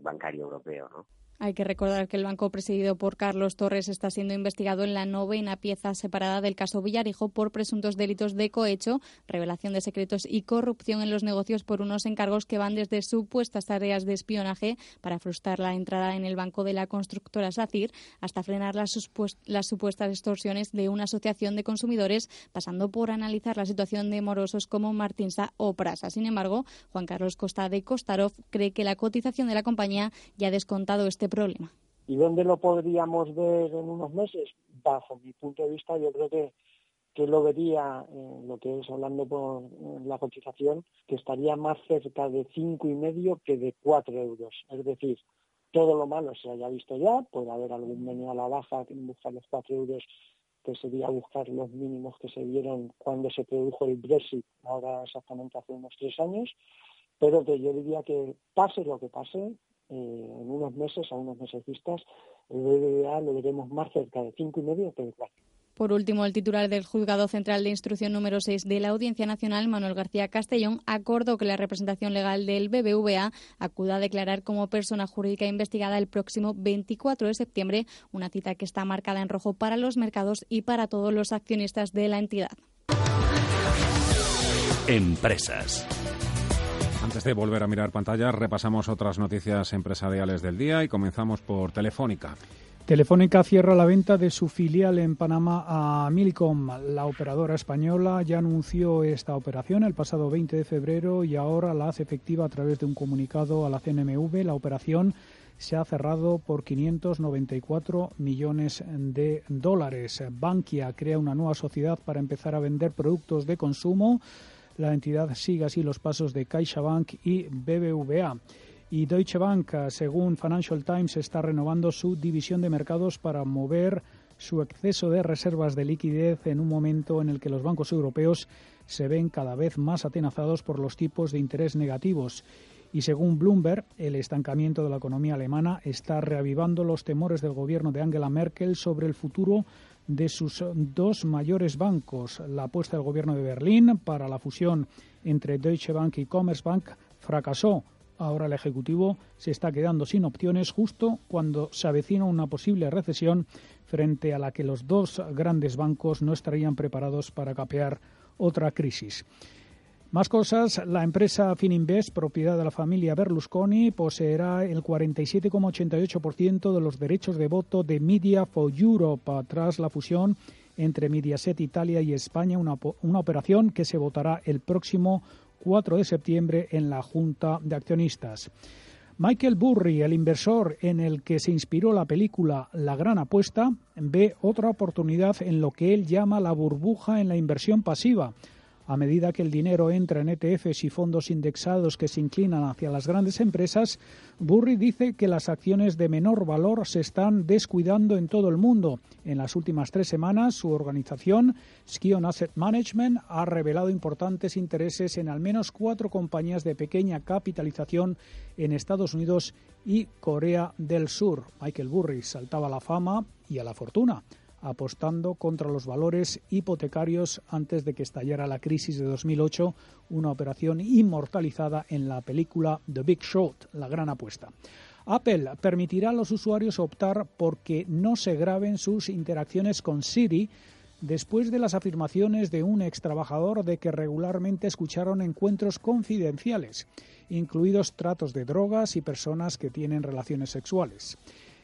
bancario europeo. ¿no? Hay que recordar que el banco presidido por Carlos Torres está siendo investigado en la novena pieza separada del caso Villarijo por presuntos delitos de cohecho, revelación de secretos y corrupción en los negocios por unos encargos que van desde supuestas tareas de espionaje para frustrar la entrada en el banco de la constructora SACIR hasta frenar las, supuestas extorsiones de una asociación de consumidores, pasando por analizar la situación de morosos como Martinsa o Prasa. Sin embargo, Juan Carlos Costa de Costarov cree que la cotización de la compañía ya ha descontado este ¿Y dónde lo podríamos ver en unos meses? Bajo mi punto de vista, yo creo que, que lo vería, lo que es hablando por la cotización, que estaría más cerca de cinco y medio que de cuatro euros. Es decir, todo lo malo se haya visto ya, puede haber algún menú a la baja que buscar los cuatro euros, que sería buscar los mínimos que se vieron cuando se produjo el Brexit, ahora exactamente hace unos tres años, pero que yo diría que pase lo que pase, eh, en unos meses, a unos meses vistas, el BBVA lo veremos más cerca de cinco y medio que de cuatro. Por último, el titular del Juzgado Central de Instrucción número 6 de la Audiencia Nacional, Manuel García Castellón, acordó que la representación legal del BBVA acuda a declarar como persona jurídica investigada el próximo 24 de septiembre, una cita que está marcada en rojo para los mercados y para todos los accionistas de la entidad. Empresas. Antes de volver a mirar pantalla, repasamos otras noticias empresariales del día y comenzamos por Telefónica. Telefónica cierra la venta de su filial en Panamá a Millicom. La operadora española ya anunció esta operación el pasado 20 de febrero y ahora la hace efectiva a través de un comunicado a la CNMV. La operación se ha cerrado por 594 millones de dólares. Bankia crea una nueva sociedad para empezar a vender productos de consumo la entidad sigue así los pasos de CaixaBank y BBVA. Y Deutsche Bank, según Financial Times, está renovando su división de mercados para mover su exceso de reservas de liquidez en un momento en el que los bancos europeos se ven cada vez más atenazados por los tipos de interés negativos. Y según Bloomberg, el estancamiento de la economía alemana está reavivando los temores del gobierno de Angela Merkel sobre el futuro de sus dos mayores bancos. La apuesta del gobierno de Berlín para la fusión entre Deutsche Bank y Commerzbank fracasó. Ahora el Ejecutivo se está quedando sin opciones justo cuando se avecina una posible recesión frente a la que los dos grandes bancos no estarían preparados para capear otra crisis. Más cosas, la empresa Fininvest, propiedad de la familia Berlusconi, poseerá el 47,88% de los derechos de voto de Media for Europe tras la fusión entre Mediaset Italia y España, una, una operación que se votará el próximo 4 de septiembre en la Junta de Accionistas. Michael Burry, el inversor en el que se inspiró la película La Gran Apuesta, ve otra oportunidad en lo que él llama la burbuja en la inversión pasiva a medida que el dinero entra en ETFs y fondos indexados que se inclinan hacia las grandes empresas, Burry dice que las acciones de menor valor se están descuidando en todo el mundo. En las últimas tres semanas, su organización, Skion Asset Management, ha revelado importantes intereses en al menos cuatro compañías de pequeña capitalización en Estados Unidos y Corea del Sur. Michael Burry saltaba a la fama y a la fortuna apostando contra los valores hipotecarios antes de que estallara la crisis de 2008, una operación inmortalizada en la película The Big Short, la gran apuesta. Apple permitirá a los usuarios optar por que no se graben sus interacciones con Siri después de las afirmaciones de un ex trabajador de que regularmente escucharon encuentros confidenciales, incluidos tratos de drogas y personas que tienen relaciones sexuales.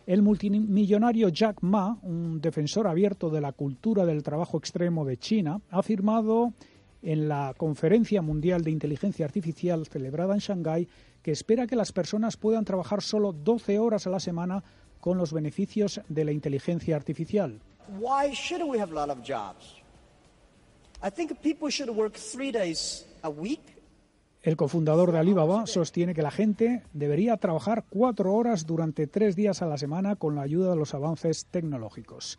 El multimillonario Jack Ma, un defensor abierto de la cultura del trabajo extremo de China, ha afirmado en la Conferencia Mundial de Inteligencia Artificial celebrada en Shanghái que espera que las personas puedan trabajar solo 12 horas a la semana con los beneficios de la inteligencia artificial. why should we have a lot of jobs? I think people should work three days a week. El cofundador de Alibaba sostiene que la gente debería trabajar cuatro horas durante tres días a la semana con la ayuda de los avances tecnológicos.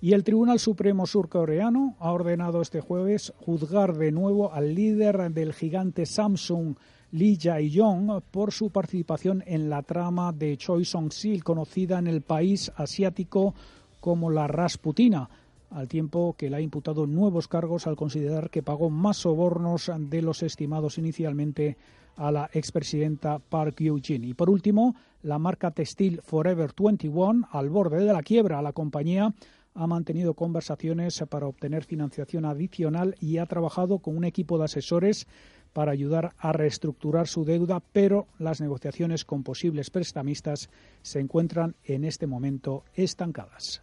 Y el Tribunal Supremo surcoreano ha ordenado este jueves juzgar de nuevo al líder del gigante Samsung, Lee Jae-yong, por su participación en la trama de Choi Song-sil, conocida en el país asiático como la Rasputina al tiempo que le ha imputado nuevos cargos al considerar que pagó más sobornos de los estimados inicialmente a la expresidenta Park Yoo-jin. Y por último, la marca textil Forever 21, al borde de la quiebra, la compañía ha mantenido conversaciones para obtener financiación adicional y ha trabajado con un equipo de asesores para ayudar a reestructurar su deuda, pero las negociaciones con posibles prestamistas se encuentran en este momento estancadas.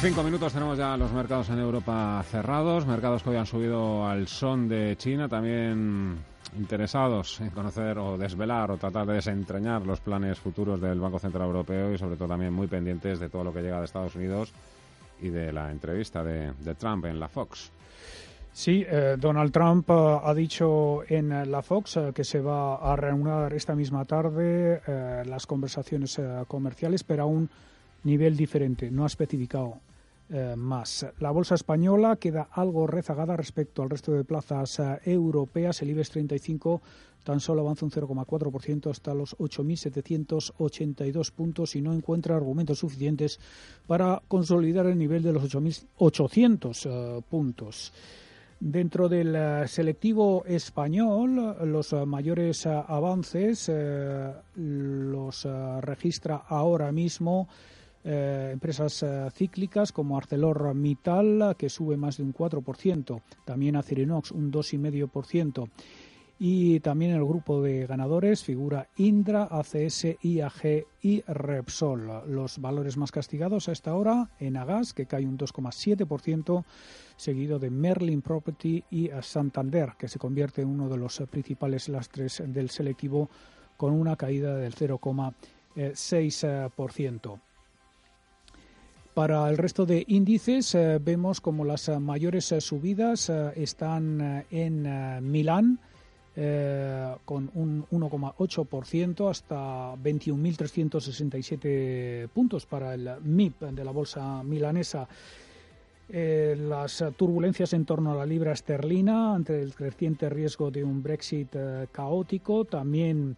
Cinco minutos tenemos ya los mercados en Europa cerrados, mercados que hoy han subido al son de China, también interesados en conocer o desvelar o tratar de desentrañar los planes futuros del Banco Central Europeo y sobre todo también muy pendientes de todo lo que llega de Estados Unidos y de la entrevista de, Trump en la Fox. Sí, eh, Donald Trump eh, ha dicho en la Fox eh, que se va a reanudar esta misma tarde las conversaciones comerciales, pero a un nivel diferente. No ha especificado eh, más. La bolsa española queda algo rezagada respecto al resto de plazas eh, europeas. El IBEX 35 tan solo avanza un 0,4% hasta los 8.782 puntos y no encuentra argumentos suficientes para consolidar el nivel de los 8.800 eh, puntos. Dentro del selectivo español, los mayores avances los registra ahora mismo eh, empresas eh, cíclicas como ArcelorMittal, que sube más de un 4%, también Acerinox un 2,5%. Y también el grupo de ganadores figura Indra, ACS, IAG y Repsol. Los valores más castigados a esta hora en Agas, que cae un 2,7%, seguido de Merlin Property y Santander, que se convierte en uno de los principales lastres del selectivo con una caída del 0,6%. Para el resto de índices eh, vemos como las eh, mayores eh, subidas están en Milán con un 1,8% hasta 21.367 puntos para el MIP de la bolsa milanesa. Las turbulencias en torno a la libra esterlina ante el creciente riesgo de un Brexit caótico, también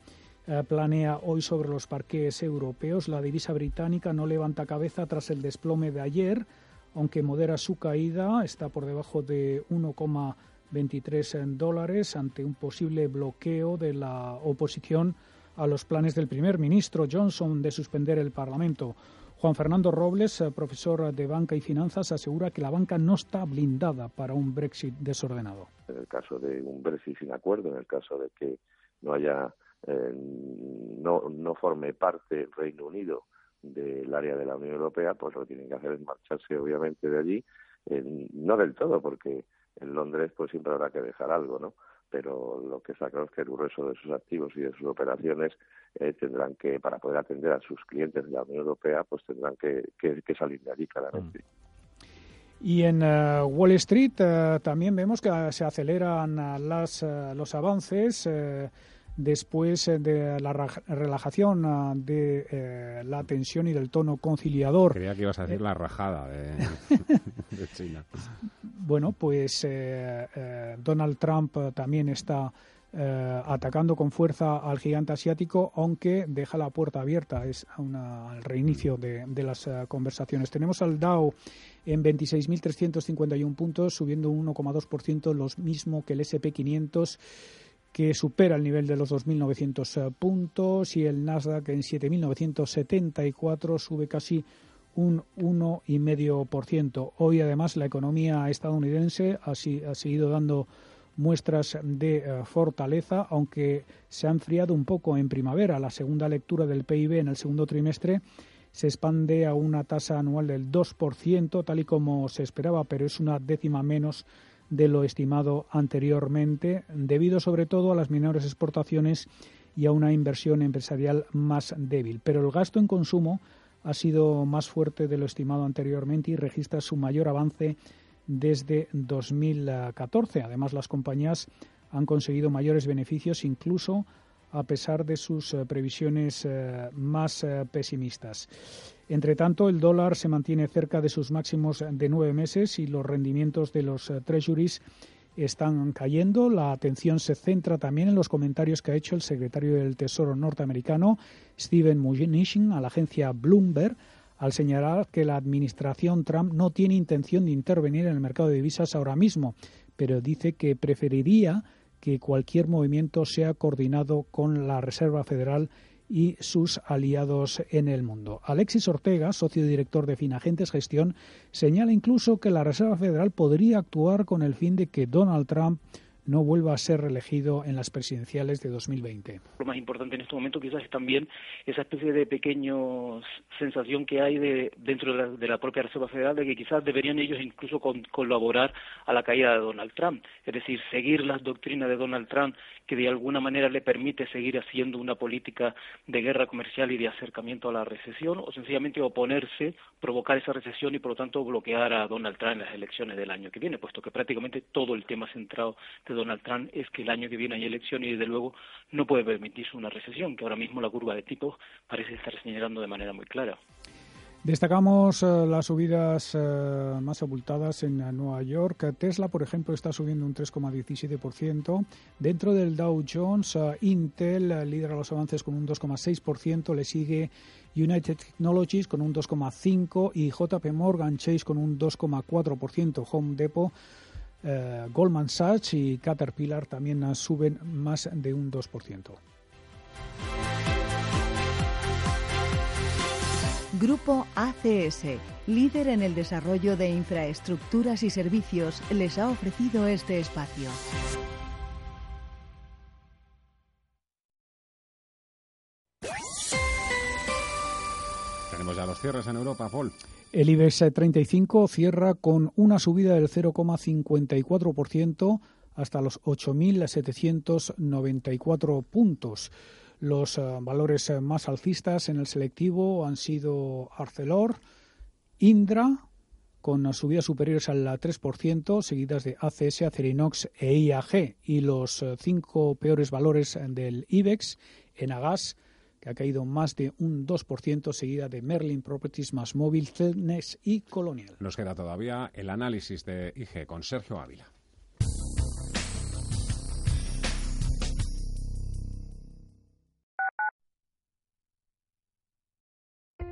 planea hoy sobre los parques europeos. La divisa británica no levanta cabeza tras el desplome de ayer, aunque modera su caída, está por debajo de 1,23 dólares ante un posible bloqueo de la oposición a los planes del primer ministro Johnson de suspender el Parlamento. Juan Fernando Robles, eh, profesor de banca y finanzas, asegura que la banca no está blindada para un Brexit desordenado. En el caso de un Brexit sin acuerdo, en el caso de que no haya eh, no, no forme parte Reino Unido del área de la Unión Europea, pues lo que tienen que hacer es marcharse obviamente de allí, no del todo, porque en Londres pues siempre habrá que dejar algo, ¿no? Pero lo que está claro es que el grueso de sus activos y de sus operaciones eh, tendrán que, para poder atender a sus clientes de la Unión Europea, pues tendrán que, que, salir de allí claramente. Mm. Y en eh, Wall Street también vemos que se aceleran las, los avances después eh, de la relajación ah, de eh, la tensión y del tono conciliador. Creía que ibas a decir la rajada (laughs) de, China. Bueno, pues eh, Donald Trump también está atacando con fuerza al gigante asiático, aunque deja la puerta abierta es al reinicio de, de las conversaciones. Tenemos al Dow en 26.351 puntos, subiendo un 1,2%, lo mismo que el SP500 que supera el nivel de los 2.900 eh, puntos y el Nasdaq en 7.974 sube casi un 1,5%. Hoy, además, la economía estadounidense ha, ha seguido dando muestras de eh, fortaleza, aunque se ha enfriado un poco en primavera. La segunda lectura del PIB en el segundo trimestre se expande a una tasa anual del 2%, tal y como se esperaba, pero es una décima menos de lo estimado anteriormente, debido sobre todo a las menores exportaciones y a una inversión empresarial más débil. Pero el gasto en consumo ha sido más fuerte de lo estimado anteriormente y registra su mayor avance desde 2014. Además, las compañías han conseguido mayores beneficios incluso a pesar de sus eh, previsiones eh, más eh, pesimistas. Entre tanto, el dólar se mantiene cerca de sus máximos de nueve meses y los rendimientos de los treasuries están cayendo. La atención se centra también en los comentarios que ha hecho el secretario del Tesoro norteamericano, Steven Mnuchin, a la agencia Bloomberg, al señalar que la administración Trump no tiene intención de intervenir en el mercado de divisas ahora mismo, pero dice que preferiría que cualquier movimiento sea coordinado con la Reserva Federal y sus aliados en el mundo. Alexis Ortega, socio director de Finagentes Gestión, señala incluso que la Reserva Federal podría actuar con el fin de que Donald Trump no vuelva a ser reelegido en las presidenciales de 2020. Lo más importante en este momento quizás es también esa especie de pequeña sensación que hay de, dentro de la, propia Reserva Federal de que quizás deberían ellos incluso colaborar a la caída de Donald Trump, es decir, seguir las doctrinas de Donald Trump que de alguna manera le permite seguir haciendo una política de guerra comercial y de acercamiento a la recesión o sencillamente oponerse, provocar esa recesión y por lo tanto bloquear a Donald Trump en las elecciones del año que viene, puesto que prácticamente todo el tema centrado Donald Trump es que el año que viene hay elecciones y desde luego no puede permitirse una recesión, que ahora mismo la curva de tipos parece estar señalando de manera muy clara. Destacamos eh, las subidas eh, más abultadas en Nueva York. Tesla, por ejemplo, está subiendo un 3,17%. Dentro del Dow Jones, eh, Intel lidera los avances con un 2,6%. Le sigue United Technologies con un 2,5% y JP Morgan Chase con un 2,4%. Home Depot eh, Goldman Sachs y Caterpillar también suben más de un 2%. Grupo ACS, líder en el desarrollo de infraestructuras y servicios, les ha ofrecido este espacio. Cierres en Europa, Paul. El IBEX 35 cierra con una subida del 0,54% hasta los 8.794 puntos. Los eh, valores eh, más alcistas en el selectivo han sido Arcelor, Indra, con subidas superiores al 3%, seguidas de ACS, Acerinox e IAG. Y los eh, cinco peores valores del IBEX, Enagas, que ha caído más de un 2%, seguida de Merlin Properties más Móvil, Celnes y Colonial. Nos queda todavía el análisis de IG con Sergio Ávila.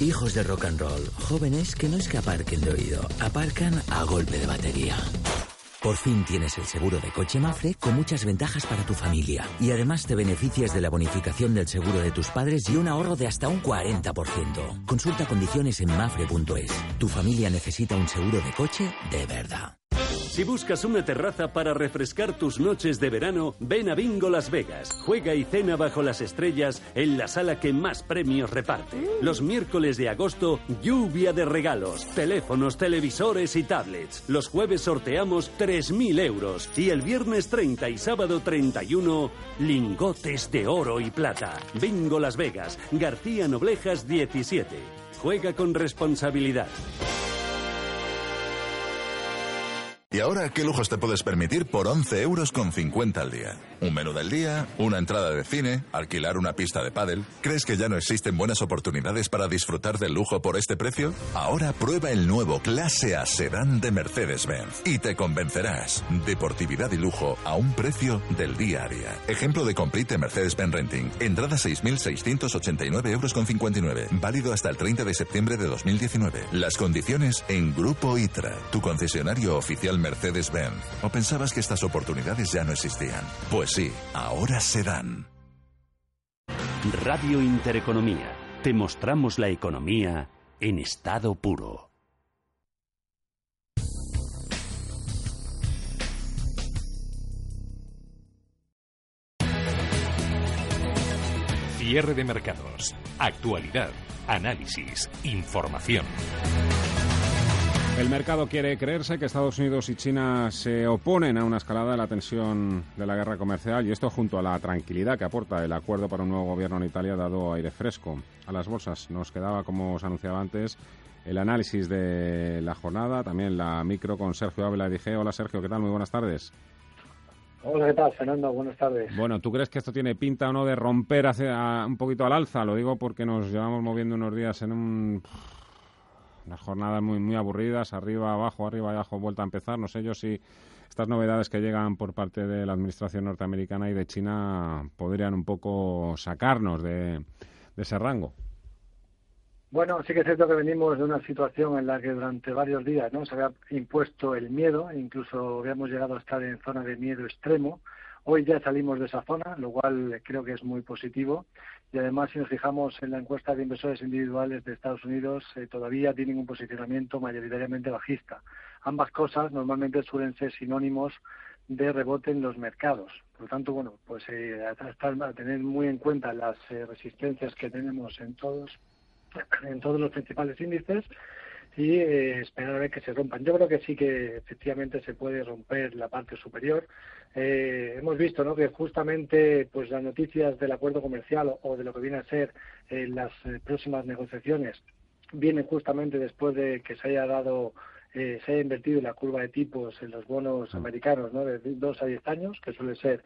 Hijos de rock and roll, jóvenes que no es que aparquen de oído, aparcan a golpe de batería. Por fin tienes el seguro de coche Mafre con muchas ventajas para tu familia. Y además te beneficias de la bonificación del seguro de tus padres y un ahorro de hasta un 40%. Consulta condiciones en mafre.es. Tu familia necesita un seguro de coche de verdad. Si buscas una terraza para refrescar tus noches de verano, ven a Bingo Las Vegas. Juega y cena bajo las estrellas en la sala que más premios reparte. Los miércoles de agosto, lluvia de regalos, teléfonos, televisores y tablets. Los jueves sorteamos 3.000 euros y el viernes 30 y sábado 31, lingotes de oro y plata. Bingo Las Vegas, García Noblejas 17. Juega con responsabilidad. ¿Y ahora qué lujos te puedes permitir por 11 euros con 50 al día? ¿Un menú del día? ¿Una entrada de cine? ¿Alquilar una pista de pádel? ¿Crees que ya no existen buenas oportunidades para disfrutar del lujo por este precio? Ahora prueba el nuevo Clase A Sedán de Mercedes-Benz y te convencerás. Deportividad y lujo a un precio del día a día. Ejemplo de Complete Mercedes-Benz Renting. Entrada 6.689 euros con 59. Válido hasta el 30 de septiembre de 2019. Las condiciones en Grupo ITRA, tu concesionario oficial Mercedes-Benz. ¿O pensabas que estas oportunidades ya no existían? Pues sí, ahora se dan. Radio Intereconomía. Te mostramos la economía en estado puro. Cierre de mercados. Actualidad. Análisis. Información. El mercado quiere creerse que Estados Unidos y China se oponen a una escalada de la tensión de la guerra comercial y esto junto a la tranquilidad que aporta el acuerdo para un nuevo gobierno en Italia dado aire fresco a las bolsas. Nos quedaba, como os anunciaba antes, el análisis de la jornada, también la micro con Sergio Ávila IG. Hola Sergio, ¿qué tal? Muy buenas tardes. Hola, ¿qué tal, Fernando? Buenas tardes. Bueno, ¿tú crees que esto tiene pinta o no de romper hacia, un poquito al alza? Lo digo porque nos llevamos moviendo unos días en un unas jornadas muy, muy aburridas, arriba, abajo, arriba, abajo, vuelta a empezar. No sé yo si estas novedades que llegan por parte de la Administración norteamericana y de China podrían un poco sacarnos de, ese rango. Bueno, sí que es cierto que venimos de una situación en la que durante varios días no se había impuesto el miedo, incluso habíamos llegado a estar en zona de miedo extremo. Hoy ya salimos de esa zona, lo cual creo que es muy positivo. Y además, si nos fijamos en la encuesta de inversores individuales de Estados Unidos, eh, todavía tienen un posicionamiento mayoritariamente bajista. Ambas cosas normalmente suelen ser sinónimos de rebote en los mercados. Por lo tanto, bueno, pues eh, a tener muy en cuenta las eh, resistencias que tenemos en todos en todos los principales índices y eh, esperar a ver que se rompan. Yo creo que sí que efectivamente se puede romper la parte superior. Eh, hemos visto ¿no? que justamente pues las noticias del acuerdo comercial o, de lo que viene a ser eh, las próximas negociaciones vienen justamente después de que se haya dado se haya invertido la curva de tipos en los bonos americanos ¿no? de dos a diez años, que suele ser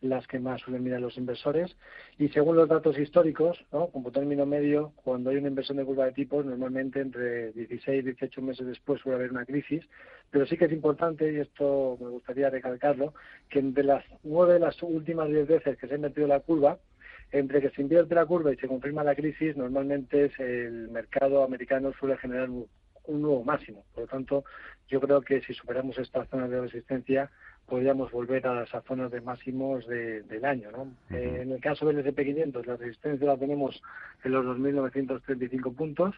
las que más suelen mirar los inversores. Y según los datos históricos, como término medio, cuando hay una inversión de curva de tipos, normalmente entre 16 y 18 meses después suele haber una crisis. Pero sí que es importante, y esto me gustaría recalcarlo, que de las nueve de las últimas diez veces que se ha invertido la curva, entre que se invierte la curva y se confirma la crisis, normalmente el mercado americano suele generar un, un nuevo máximo. Por lo tanto, yo creo que si superamos esta zona de resistencia, podríamos volver a esas zonas de máximos del año. ¿no? Eh, en el caso del SP500, la resistencia la tenemos en los 2.935 puntos,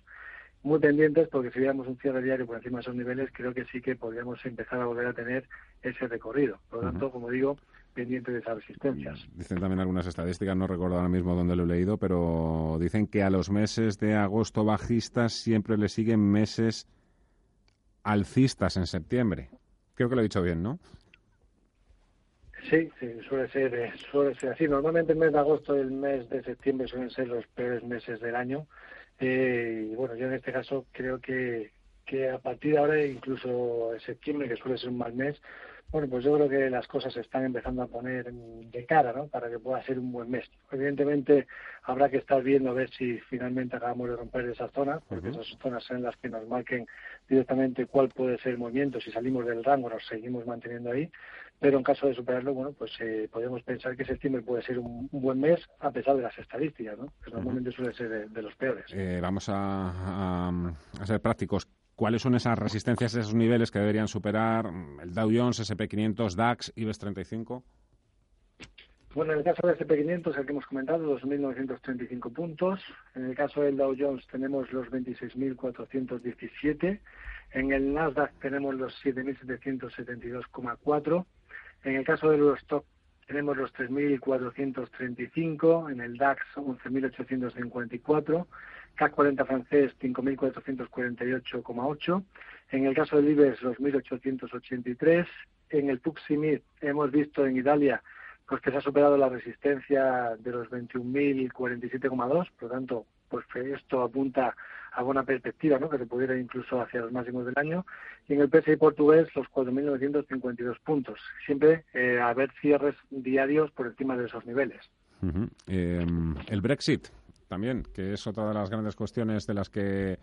muy pendientes porque si viéramos un cierre diario por encima de esos niveles, creo que sí que podríamos empezar a volver a tener ese recorrido. Por lo tanto, como digo, pendiente de esas resistencias. Dicen también algunas estadísticas, no recuerdo ahora mismo dónde lo he leído, pero dicen que a los meses de agosto bajistas siempre le siguen meses alcistas en septiembre. Creo que lo he dicho bien, ¿no? Sí, sí, suele ser, eh, suele ser así. Normalmente el mes de agosto y el mes de septiembre suelen ser los peores meses del año. Eh, y bueno, yo en este caso creo que, que a partir de ahora, incluso septiembre, que suele ser un mal mes, bueno, pues yo creo que las cosas se están empezando a poner de cara, ¿no? Para que pueda ser un buen mes. Evidentemente habrá que estar viendo a ver si finalmente acabamos de romper esas zonas, porque esas zonas son las que nos marquen directamente cuál puede ser el movimiento. Si salimos del rango, nos seguimos manteniendo ahí. Pero en caso de superarlo, bueno, pues eh, podemos pensar que septiembre puede ser un, buen mes a pesar de las estadísticas, ¿no? Que normalmente suele ser de, los peores. Eh, vamos a, a ser prácticos. ¿Cuáles son esas resistencias, esos niveles que deberían superar el Dow Jones, SP500, DAX, IBEX 35? Bueno, en el caso del SP500, el que hemos comentado, 2.935 puntos. En el caso del Dow Jones tenemos los 26.417. En el Nasdaq tenemos los 7.772,4. En el caso del Eurostock tenemos los 3.435. En el DAX 11.854. CAC 40 francés 5.448,8. En el caso del IBEX 2.883. En el Puximid hemos visto en Italia pues que se ha superado la resistencia de los 21.047,2, por lo tanto, pues esto apunta a buena perspectiva, ¿no? que se pudiera incluso hacia los máximos del año. Y en el PSI portugués, los 4.952 puntos. Siempre eh, a ver cierres diarios por encima de esos niveles. Em, el Brexit, también, que es otra de las grandes cuestiones de las que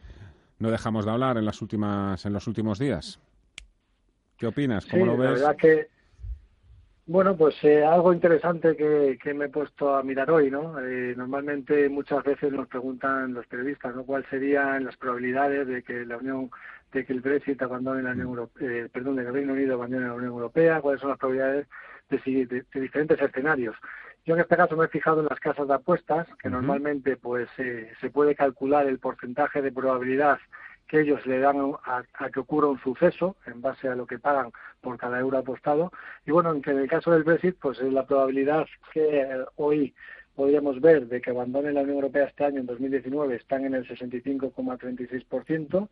no dejamos de hablar en las últimas en los últimos días. ¿Qué opinas? ¿Cómo lo ves? La verdad que bueno, pues eh, algo interesante que, que, me he puesto a mirar hoy, ¿no? Eh, normalmente muchas veces nos preguntan los periodistas, ¿no? ¿Cuáles serían las probabilidades de que la Unión, de que el Brexit abandone la Unión Europea, eh, perdón, de que el Reino Unido abandone la Unión Europea? ¿Cuáles son las probabilidades de, de diferentes escenarios? Yo en este caso me he fijado en las casas de apuestas, que normalmente pues eh, se puede calcular el porcentaje de probabilidad que ellos le dan a, que ocurra un suceso en base a lo que pagan por cada euro apostado. Y bueno, en, el caso del Brexit, pues la probabilidad que eh, hoy podríamos ver de que abandone la Unión Europea este año, en 2019, están en el 65,36%.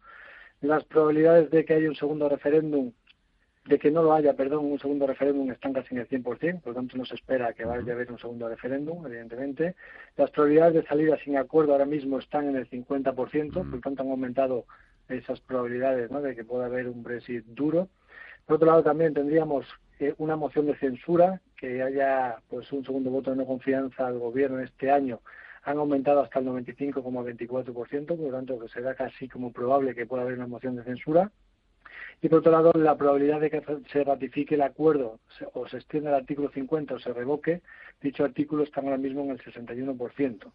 Las probabilidades de que haya un segundo referéndum de que no lo haya, perdón, un segundo referéndum están casi en el 100%, por lo tanto no se espera que vaya a haber un segundo referéndum, evidentemente. Las probabilidades de salida sin acuerdo ahora mismo están en el 50%, por lo tanto han aumentado esas probabilidades de que pueda haber un Brexit duro. Por otro lado, también tendríamos eh, una moción de censura, que haya pues un segundo voto de no confianza al gobierno este año, han aumentado hasta el 95,24%, por lo tanto que será casi como probable que pueda haber una moción de censura. Y por otro lado, la probabilidad de que se ratifique el acuerdo o se extienda el artículo 50 o se revoque dicho artículo está ahora mismo en el 61%.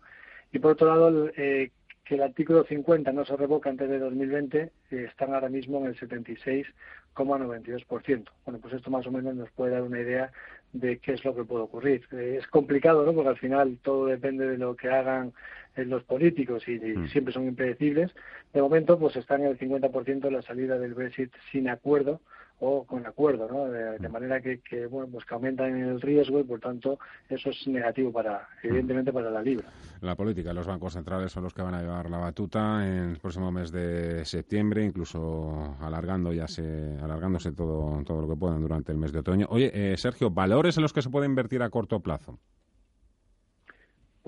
Y por otro lado, eh, que el artículo 50 no se revoca antes de 2020 eh, están ahora mismo en el 76,92%. Bueno, pues esto más o menos nos puede dar una idea de qué es lo que puede ocurrir. Eh, es complicado, ¿no? Porque al final todo depende de lo que hagan eh, los políticos y, mm. siempre son impredecibles. De momento, pues están en el 50% la salida del Brexit sin acuerdo o con acuerdo, ¿no? De, mm. manera que, que, bueno, pues que aumentan el riesgo y por tanto eso es negativo para, evidentemente, para la libra. La política, los bancos centrales son los que van a llevar la batuta en el próximo mes de septiembre, incluso alargando ya se, alargándose todo, todo lo que puedan durante el mes de otoño. Oye, eh, Sergio, valores en los que se puede invertir a corto plazo.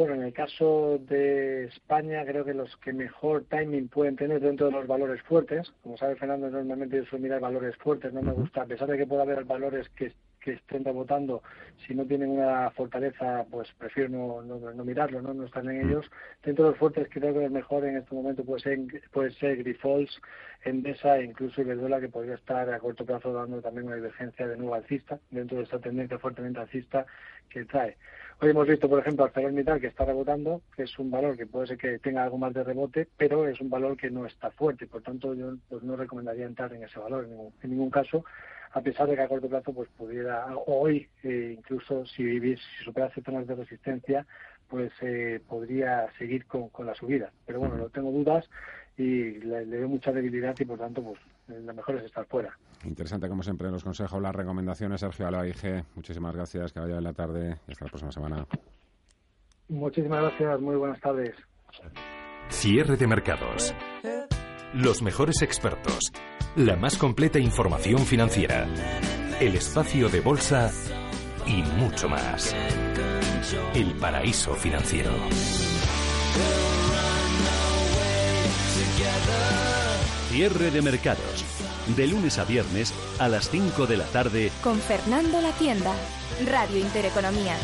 Bueno, en el caso de España, creo que los que mejor timing pueden tener dentro de los valores fuertes, como sabe Fernando, normalmente yo suelo mirar valores fuertes, no me gusta, a pesar de que pueda haber valores que, estén rebotando, si no tienen una fortaleza, pues prefiero no, no, mirarlo, ¿no? no estar en ellos. Dentro de los fuertes, creo que el mejor en este momento puede ser, puede ser Grifols, Endesa e incluso Iberdrola, que podría estar a corto plazo dando también una divergencia de nuevo alcista, dentro de esta tendencia fuertemente alcista que trae. Hoy hemos visto, por ejemplo, ArcelorMittal que está rebotando, que es un valor que puede ser que tenga algo más de rebote, pero es un valor que no está fuerte. Por tanto, yo pues, no recomendaría entrar en ese valor en ningún, caso, a pesar de que a corto plazo pues pudiera, hoy eh, incluso si, si superase zonas de resistencia, pues eh, podría seguir con, con la subida. Pero bueno, no tengo dudas y le, le veo mucha debilidad y por tanto pues lo mejor es estar fuera. Interesante, como siempre, los consejos, las recomendaciones. Sergio Alaige, muchísimas gracias. Que vaya en la tarde y hasta la próxima semana. Muchísimas gracias. Muy buenas tardes. Cierre de mercados. Los mejores expertos. La más completa información financiera. El espacio de bolsa y mucho más. El paraíso financiero. Cierre de mercados. De lunes a viernes a las 5 de la tarde. Con Fernando La Tienda. Radio Intereconomía.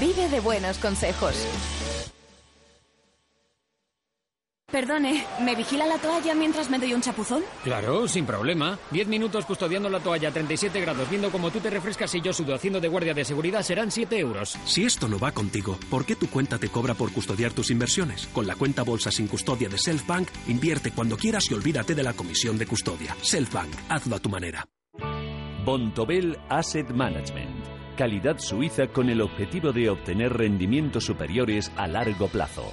Vive de buenos consejos. Perdone, ¿me vigila la toalla mientras me doy un chapuzón? Claro, sin problema. Diez minutos custodiando la toalla a 37 grados, viendo cómo tú te refrescas y yo sudo haciendo de guardia de seguridad serán 7 euros. Si esto no va contigo, ¿por qué tu cuenta te cobra por custodiar tus inversiones? Con la cuenta bolsa sin custodia de Selfbank, invierte cuando quieras y olvídate de la comisión de custodia. Selfbank, hazlo a tu manera. Bontobel Asset Management. Calidad suiza con el objetivo de obtener rendimientos superiores a largo plazo.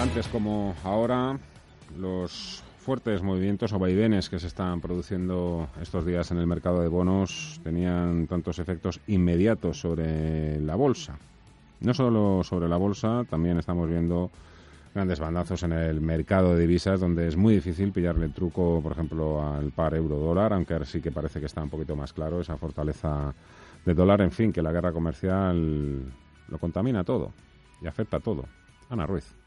Antes como ahora, los fuertes movimientos o vaivenes que se están produciendo estos días en el mercado de bonos tenían tantos efectos inmediatos sobre la bolsa. No solo sobre la bolsa, también estamos viendo grandes bandazos en el mercado de divisas donde es muy difícil pillarle el truco, por ejemplo, al par euro-dólar, aunque ahora sí que parece que está un poquito más claro esa fortaleza de dólar. En fin, que la guerra comercial lo contamina todo y afecta a todo. Ana Ruiz.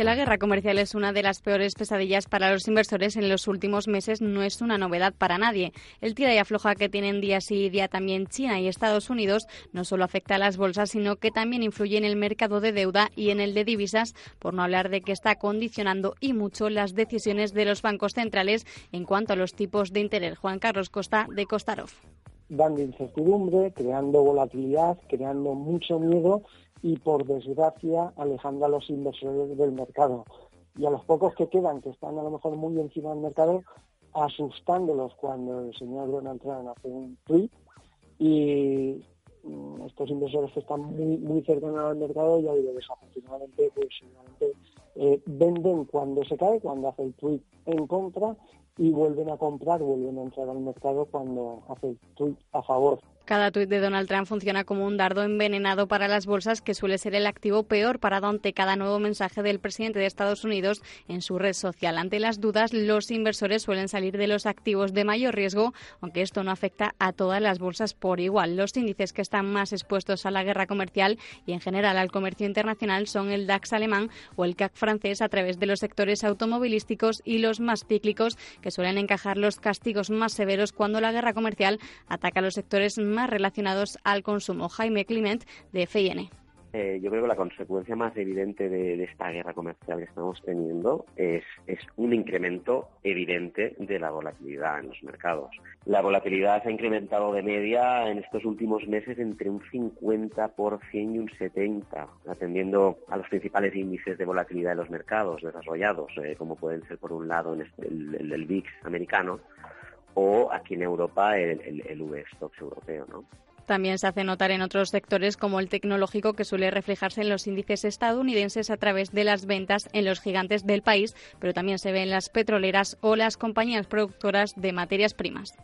Que la guerra comercial es una de las peores pesadillas para los inversores en los últimos meses no es una novedad para nadie. El tira y afloja que tienen día sí y día también China y Estados Unidos no solo afecta a las bolsas, sino que también influye en el mercado de deuda y en el de divisas, por no hablar de que está condicionando y mucho las decisiones de los bancos centrales en cuanto a los tipos de interés. Juan Carlos Costa, de Costarov dando incertidumbre, creando volatilidad, creando mucho miedo y, por desgracia, alejando a los inversores del mercado. Y a los pocos que quedan, que están a lo mejor muy encima del mercado, asustándolos cuando el señor Donald Trump hace un tweet y mm, estos inversores que están muy muy cercanos al mercado, ya digo, desafortunadamente, pues eh, venden cuando se cae, cuando hace el tweet en contra y vuelven a comprar, vuelven a entrar al mercado cuando hace tweet a favor. Cada tuit de Donald Trump funciona como un dardo envenenado para las bolsas, que suele ser el activo peor para ante cada nuevo mensaje del presidente de Estados Unidos en su red social. Ante las dudas, los inversores suelen salir de los activos de mayor riesgo, aunque esto no afecta a todas las bolsas por igual. Los índices que están más expuestos a la guerra comercial y en general al comercio internacional son el DAX alemán o el CAC francés a través de los sectores automovilísticos y los más cíclicos, que suelen encajar los castigos más severos cuando la guerra comercial ataca los sectores más relacionados al consumo. Jaime Clement, de FIN. Eh, yo creo que la consecuencia más evidente de, esta guerra comercial que estamos teniendo es, un incremento evidente de la volatilidad en los mercados. La volatilidad se ha incrementado de media en estos últimos meses entre un 50% y un 70%, atendiendo a los principales índices de volatilidad de los mercados desarrollados, eh, como pueden ser por un lado este, el, el VIX americano, o aquí en Europa el, el, el europeo, ¿no? También se hace notar en otros sectores como el tecnológico que suele reflejarse en los índices estadounidenses a través de las ventas en los gigantes del país, pero también se ve en las petroleras o las compañías productoras de materias primas.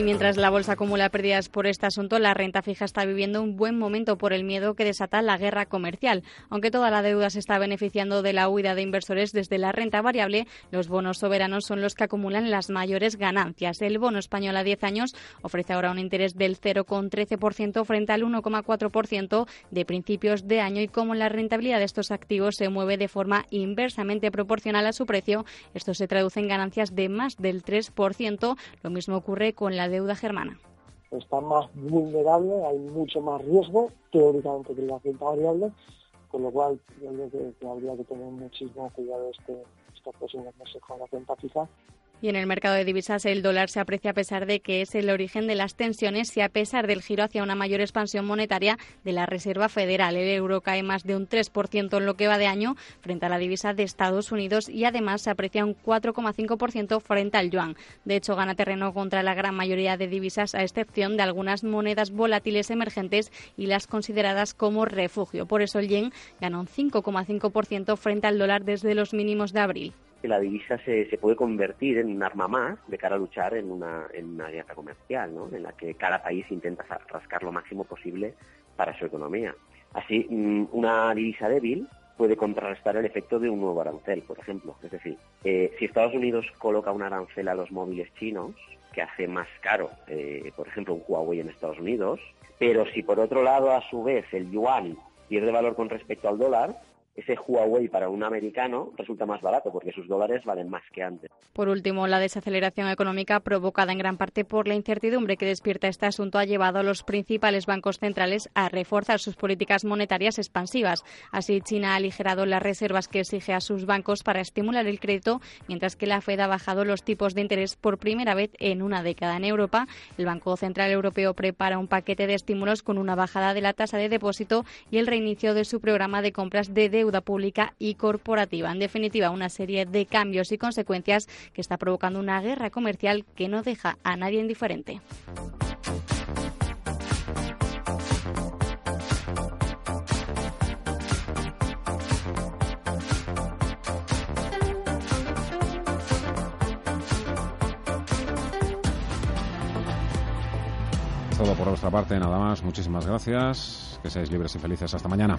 Y mientras la bolsa acumula pérdidas por este asunto, la renta fija está viviendo un buen momento por el miedo que desata la guerra comercial. Aunque toda la deuda se está beneficiando de la huida de inversores desde la renta variable, los bonos soberanos son los que acumulan las mayores ganancias. El bono español a 10 años ofrece ahora un interés del 0,13% frente al 1,4% de principios de año y como la rentabilidad de estos activos se mueve de forma inversamente proporcional a su precio, esto se traduce en ganancias de más del 3%. Lo mismo ocurre con la deuda germana está más vulnerable, hay mucho más riesgo teóricamente que la renta variable, con lo cual yo creo que, habría que tener muchísimo cuidado este, estos próximos meses con la renta fija y en el mercado de divisas el dólar se aprecia a pesar de que es el origen de las tensiones y a pesar del giro hacia una mayor expansión monetaria de la Reserva Federal. El euro cae más de un 3% en lo que va de año frente a la divisa de Estados Unidos y además se aprecia un 4,5% frente al yuan. De hecho, gana terreno contra la gran mayoría de divisas a excepción de algunas monedas volátiles emergentes y las consideradas como refugio. Por eso el yen gana un 5,5% frente al dólar desde los mínimos de abril que la divisa se, se, puede convertir en un arma más de cara a luchar en una, en una guerra comercial, ¿no? en la que cada país intenta rascar lo máximo posible para su economía. Así, mm, una divisa débil puede contrarrestar el efecto de un nuevo arancel, por ejemplo. Es decir, eh, si Estados Unidos coloca un arancel a los móviles chinos, que hace más caro, eh, por ejemplo, un Huawei en Estados Unidos, pero si por otro lado, a su vez, el yuan pierde valor con respecto al dólar, ese Huawei para un americano resulta más barato porque sus dólares valen más que antes. Por último, la desaceleración económica provocada en gran parte por la incertidumbre que despierta este asunto ha llevado a los principales bancos centrales a reforzar sus políticas monetarias expansivas. Así, China ha aligerado las reservas que exige a sus bancos para estimular el crédito, mientras que la Fed ha bajado los tipos de interés por primera vez en una década. En Europa, el Banco Central Europeo prepara un paquete de estímulos con una bajada de la tasa de depósito y el reinicio de su programa de compras de deuda pública y corporativa. En definitiva, una serie de cambios y consecuencias que está provocando una guerra comercial que no deja a nadie indiferente. Todo por nuestra parte, nada más. Muchísimas gracias. Que seáis libres y felices. Hasta mañana.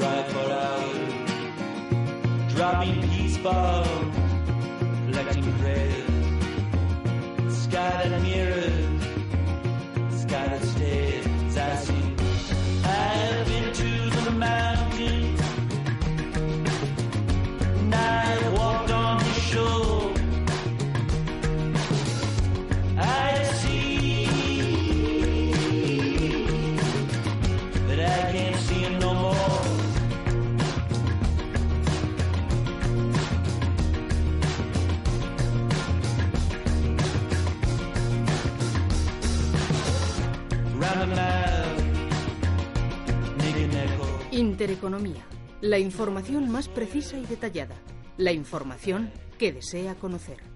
For hours, dropping peace bombs, collecting prayers, sky mirrors, Intereconomía. La información más precisa y detallada. La información que desea conocer.